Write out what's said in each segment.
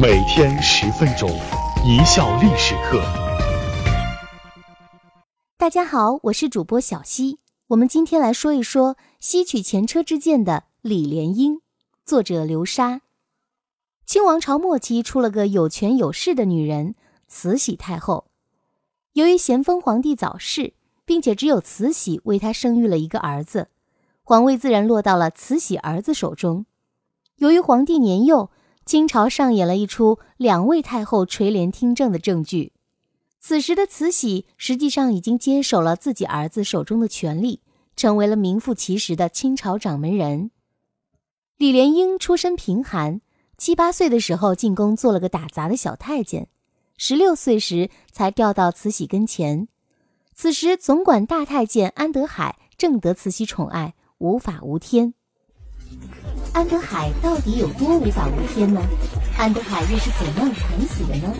每天十分钟，一笑历史课。大家好，我是主播小溪。我们今天来说一说吸取前车之鉴的李莲英，作者刘莎。清王朝末期出了个有权有势的女人，慈禧太后。由于咸丰皇帝早逝，并且只有慈禧为他生育了一个儿子，皇位自然落到了慈禧儿子手中。由于皇帝年幼，清朝上演了一出两位太后垂帘听政的正剧。此时的慈禧实际上已经接手了自己儿子手中的权力，成为了名副其实的清朝掌门人。李莲英出身贫寒，七八岁的时候进宫做了个打杂的小太监，十六岁时才调到慈禧跟前。此时总管大太监安德海正得慈禧宠爱，无法无天。安德海到底有多无法无天呢？安德海又是怎样惨死的呢？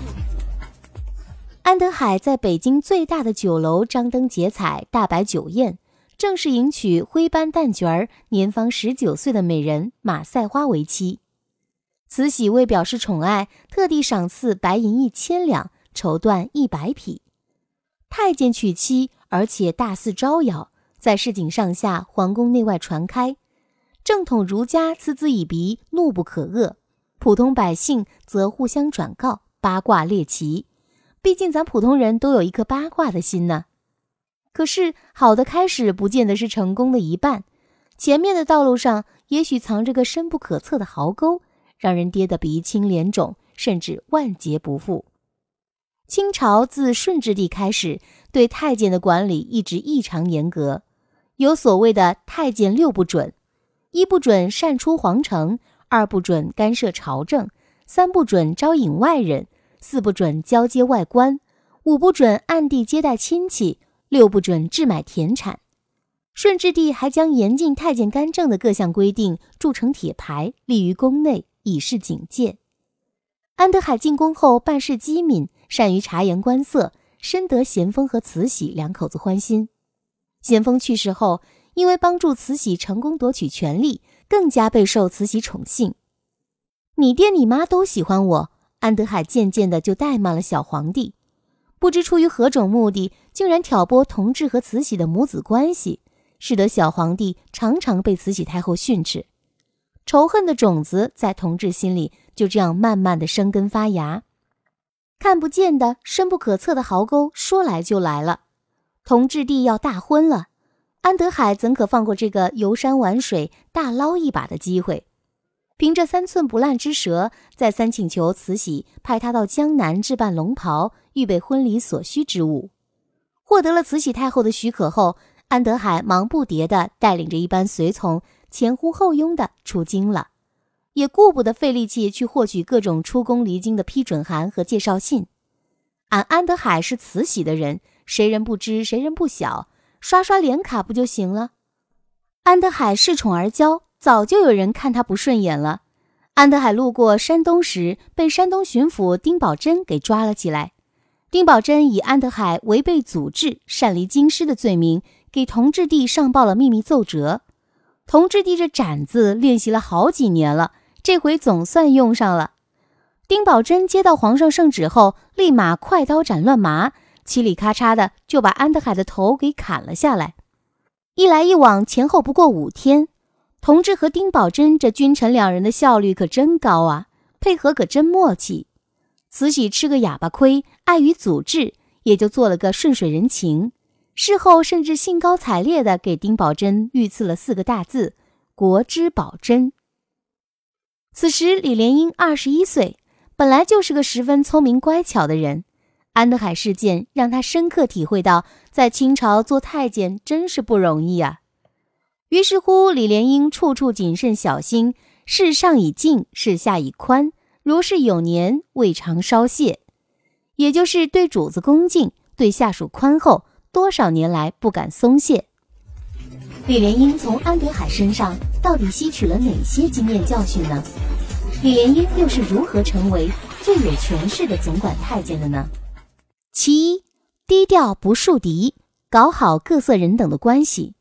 安德海在北京最大的酒楼张灯结彩，大摆酒宴，正是迎娶灰斑旦角儿、年方十九岁的美人马赛花为妻。慈禧为表示宠爱，特地赏赐白银一千两，绸缎一百匹。太监娶妻，而且大肆招摇，在市井上下、皇宫内外传开。正统儒家嗤之以鼻，怒不可遏；普通百姓则互相转告，八卦猎奇。毕竟咱普通人都有一颗八卦的心呢。可是好的开始不见得是成功的一半，前面的道路上也许藏着个深不可测的壕沟，让人跌得鼻青脸肿，甚至万劫不复。清朝自顺治帝开始，对太监的管理一直异常严格，有所谓的太监六不准。一不准擅出皇城，二不准干涉朝政，三不准招引外人，四不准交接外官，五不准暗地接待亲戚，六不准置买田产。顺治帝还将严禁太监干政的各项规定铸成铁牌，立于宫内，以示警戒。安德海进宫后办事机敏，善于察言观色，深得咸丰和慈禧两口子欢心。咸丰去世后。因为帮助慈禧成功夺取权力，更加备受慈禧宠幸。你爹你妈都喜欢我，安德海渐渐的就怠慢了小皇帝。不知出于何种目的，竟然挑拨同治和慈禧的母子关系，使得小皇帝常常被慈禧太后训斥。仇恨的种子在同治心里就这样慢慢的生根发芽。看不见的、深不可测的壕沟说来就来了，同治帝要大婚了。安德海怎可放过这个游山玩水、大捞一把的机会？凭着三寸不烂之舌，再三请求慈禧派他到江南置办龙袍，预备婚礼所需之物。获得了慈禧太后的许可后，安德海忙不迭地带领着一班随从前呼后拥地出京了，也顾不得费力气去获取各种出宫离京的批准函和介绍信。俺安德海是慈禧的人，谁人不知，谁人不晓。刷刷脸卡不就行了？安德海恃宠而骄，早就有人看他不顺眼了。安德海路过山东时，被山东巡抚丁宝桢给抓了起来。丁宝桢以安德海违背祖制、擅离京师的罪名，给同治帝上报了秘密奏折。同治帝这斩字练习了好几年了，这回总算用上了。丁宝桢接到皇上圣旨后，立马快刀斩乱麻。嘁里咔嚓的就把安德海的头给砍了下来，一来一往前后不过五天。同治和丁宝桢这君臣两人的效率可真高啊，配合可真默契。慈禧吃个哑巴亏，碍于祖制，也就做了个顺水人情。事后甚至兴高采烈地给丁宝桢御赐了四个大字“国之宝珍”。此时李莲英二十一岁，本来就是个十分聪明乖巧的人。安德海事件让他深刻体会到，在清朝做太监真是不容易啊。于是乎，李莲英处处谨慎小心，事上以静，事下以宽。如是有年，未尝稍懈，也就是对主子恭敬，对下属宽厚，多少年来不敢松懈。李莲英从安德海身上到底吸取了哪些经验教训呢？李莲英又是如何成为最有权势的总管太监的呢？其一，低调不树敌，搞好各色人等的关系。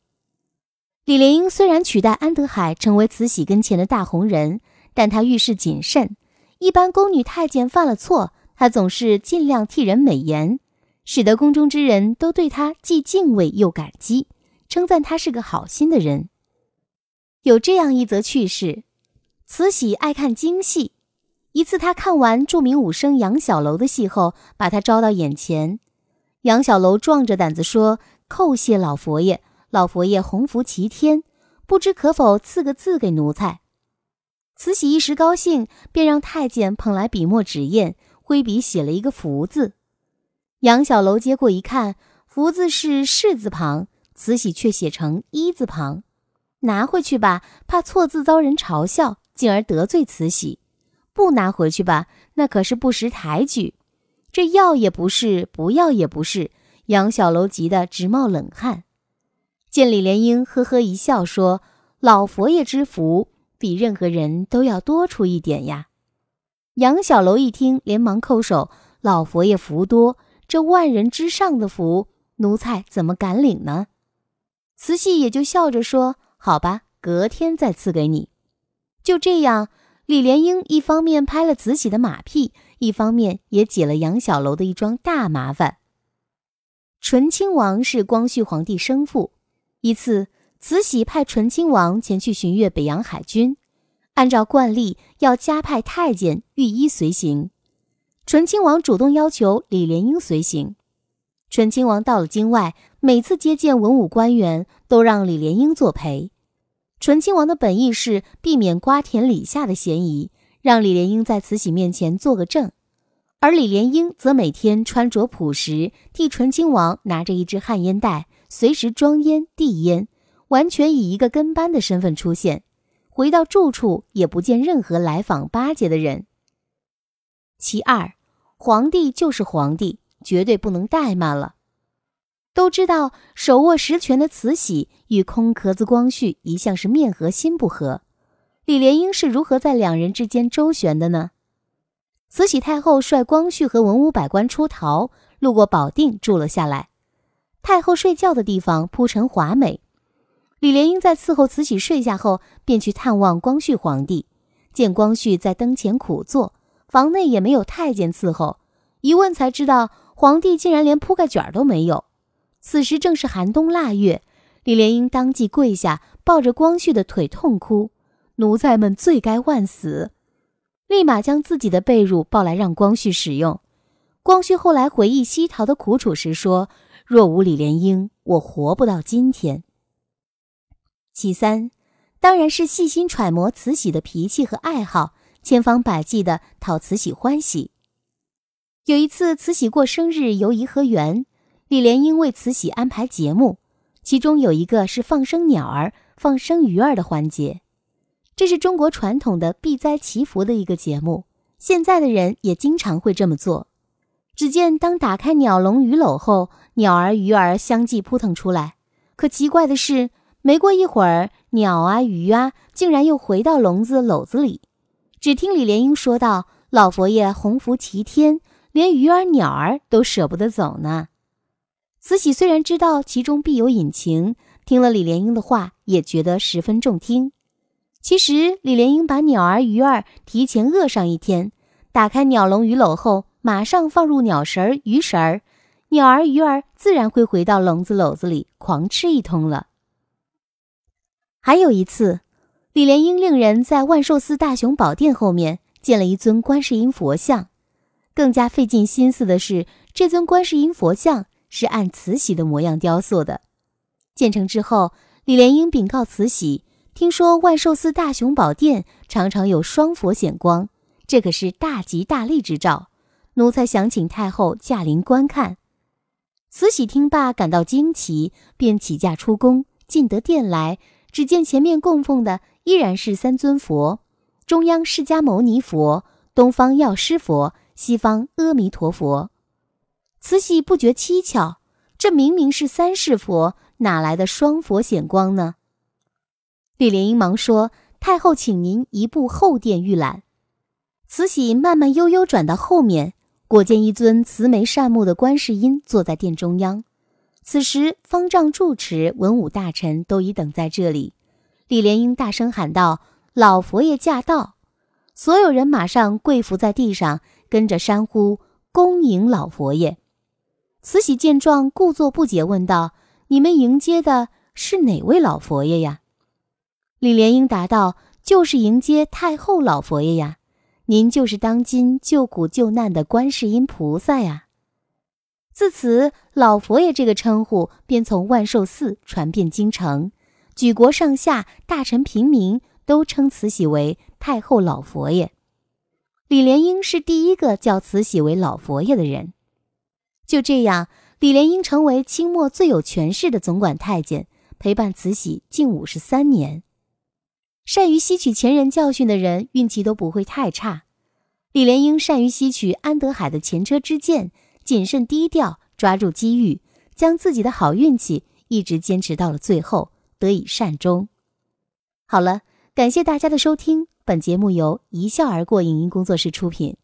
李莲英虽然取代安德海成为慈禧跟前的大红人，但他遇事谨慎，一般宫女太监犯了错，他总是尽量替人美言，使得宫中之人都对他既敬畏又感激，称赞他是个好心的人。有这样一则趣事：慈禧爱看京戏，一次他看完著名武生杨小楼的戏后，把他招到眼前。杨小楼壮着胆子说：“叩谢老佛爷，老佛爷洪福齐天，不知可否赐个字给奴才？”慈禧一时高兴，便让太监捧来笔墨纸砚，挥笔写了一个“福”字。杨小楼接过一看，“福”字是“士”字旁，慈禧却写成“一”字旁。拿回去吧，怕错字遭人嘲笑，进而得罪慈禧；不拿回去吧，那可是不识抬举。这要也不是，不要也不是。杨小楼急得直冒冷汗。见李莲英呵呵一笑，说：“老佛爷之福。”比任何人都要多出一点呀！杨小楼一听，连忙叩首：“老佛爷福多，这万人之上的福，奴才怎么敢领呢？”慈禧也就笑着说：“好吧，隔天再赐给你。”就这样，李莲英一方面拍了慈禧的马屁，一方面也解了杨小楼的一桩大麻烦。醇亲王是光绪皇帝生父，一次。慈禧派醇亲王前去巡阅北洋海军，按照惯例要加派太监御医随行。醇亲王主动要求李莲英随行。醇亲王到了京外，每次接见文武官员都让李莲英作陪。醇亲王的本意是避免瓜田李下的嫌疑，让李莲英在慈禧面前做个证，而李莲英则每天穿着朴实，替醇亲王拿着一支旱烟袋，随时装烟递烟。完全以一个跟班的身份出现，回到住处也不见任何来访巴结的人。其二，皇帝就是皇帝，绝对不能怠慢了。都知道手握实权的慈禧与空壳子光绪一向是面和心不和，李莲英是如何在两人之间周旋的呢？慈禧太后率光绪和文武百官出逃，路过保定住了下来。太后睡觉的地方铺陈华美。李莲英在伺候慈禧睡下后，便去探望光绪皇帝。见光绪在灯前苦坐，房内也没有太监伺候，一问才知道，皇帝竟然连铺盖卷都没有。此时正是寒冬腊月，李莲英当即跪下，抱着光绪的腿痛哭：“奴才们罪该万死！”立马将自己的被褥抱来让光绪使用。光绪后来回忆西逃的苦楚时说：“若无李莲英，我活不到今天。”其三，当然是细心揣摩慈禧的脾气和爱好，千方百计的讨慈禧欢喜。有一次，慈禧过生日游颐和园，李莲英为慈禧安排节目，其中有一个是放生鸟儿、放生鱼儿的环节。这是中国传统的避灾祈福的一个节目，现在的人也经常会这么做。只见当打开鸟笼鱼篓后，鸟儿鱼儿相继扑腾出来，可奇怪的是。没过一会儿，鸟啊鱼啊，竟然又回到笼子篓子里。只听李莲英说道：“老佛爷洪福齐天，连鱼儿鸟儿都舍不得走呢。”慈禧虽然知道其中必有隐情，听了李莲英的话，也觉得十分中听。其实李莲英把鸟儿鱼儿提前饿上一天，打开鸟笼鱼篓后，马上放入鸟食儿鱼食儿，鸟儿鱼儿自然会回到笼子篓子里狂吃一通了。还有一次，李莲英令人在万寿寺大雄宝殿后面建了一尊观世音佛像。更加费尽心思的是，这尊观世音佛像是按慈禧的模样雕塑的。建成之后，李莲英禀告慈禧：“听说万寿寺大雄宝殿常常有双佛显光，这可是大吉大利之兆。奴才想请太后驾临观看。”慈禧听罢，感到惊奇，便起驾出宫，进得殿来。只见前面供奉的依然是三尊佛：中央释迦牟尼佛、东方药师佛、西方阿弥陀佛。慈禧不觉蹊跷，这明明是三世佛，哪来的双佛显光呢？李莲英忙说：“太后，请您移步后殿预览。”慈禧慢慢悠悠转到后面，果见一尊慈眉善目的观世音坐在殿中央。此时，方丈住持、文武大臣都已等在这里。李莲英大声喊道：“老佛爷驾到！”所有人马上跪伏在地上，跟着山呼恭迎老佛爷。慈禧见状，故作不解，问道：“你们迎接的是哪位老佛爷呀？”李莲英答道：“就是迎接太后老佛爷呀，您就是当今救苦救难的观世音菩萨呀。”自此，老佛爷这个称呼便从万寿寺传遍京城，举国上下、大臣平民都称慈禧为太后老佛爷。李莲英是第一个叫慈禧为老佛爷的人。就这样，李莲英成为清末最有权势的总管太监，陪伴慈禧近五十三年。善于吸取前人教训的人，运气都不会太差。李莲英善于吸取安德海的前车之鉴。谨慎低调，抓住机遇，将自己的好运气一直坚持到了最后，得以善终。好了，感谢大家的收听，本节目由一笑而过影音工作室出品。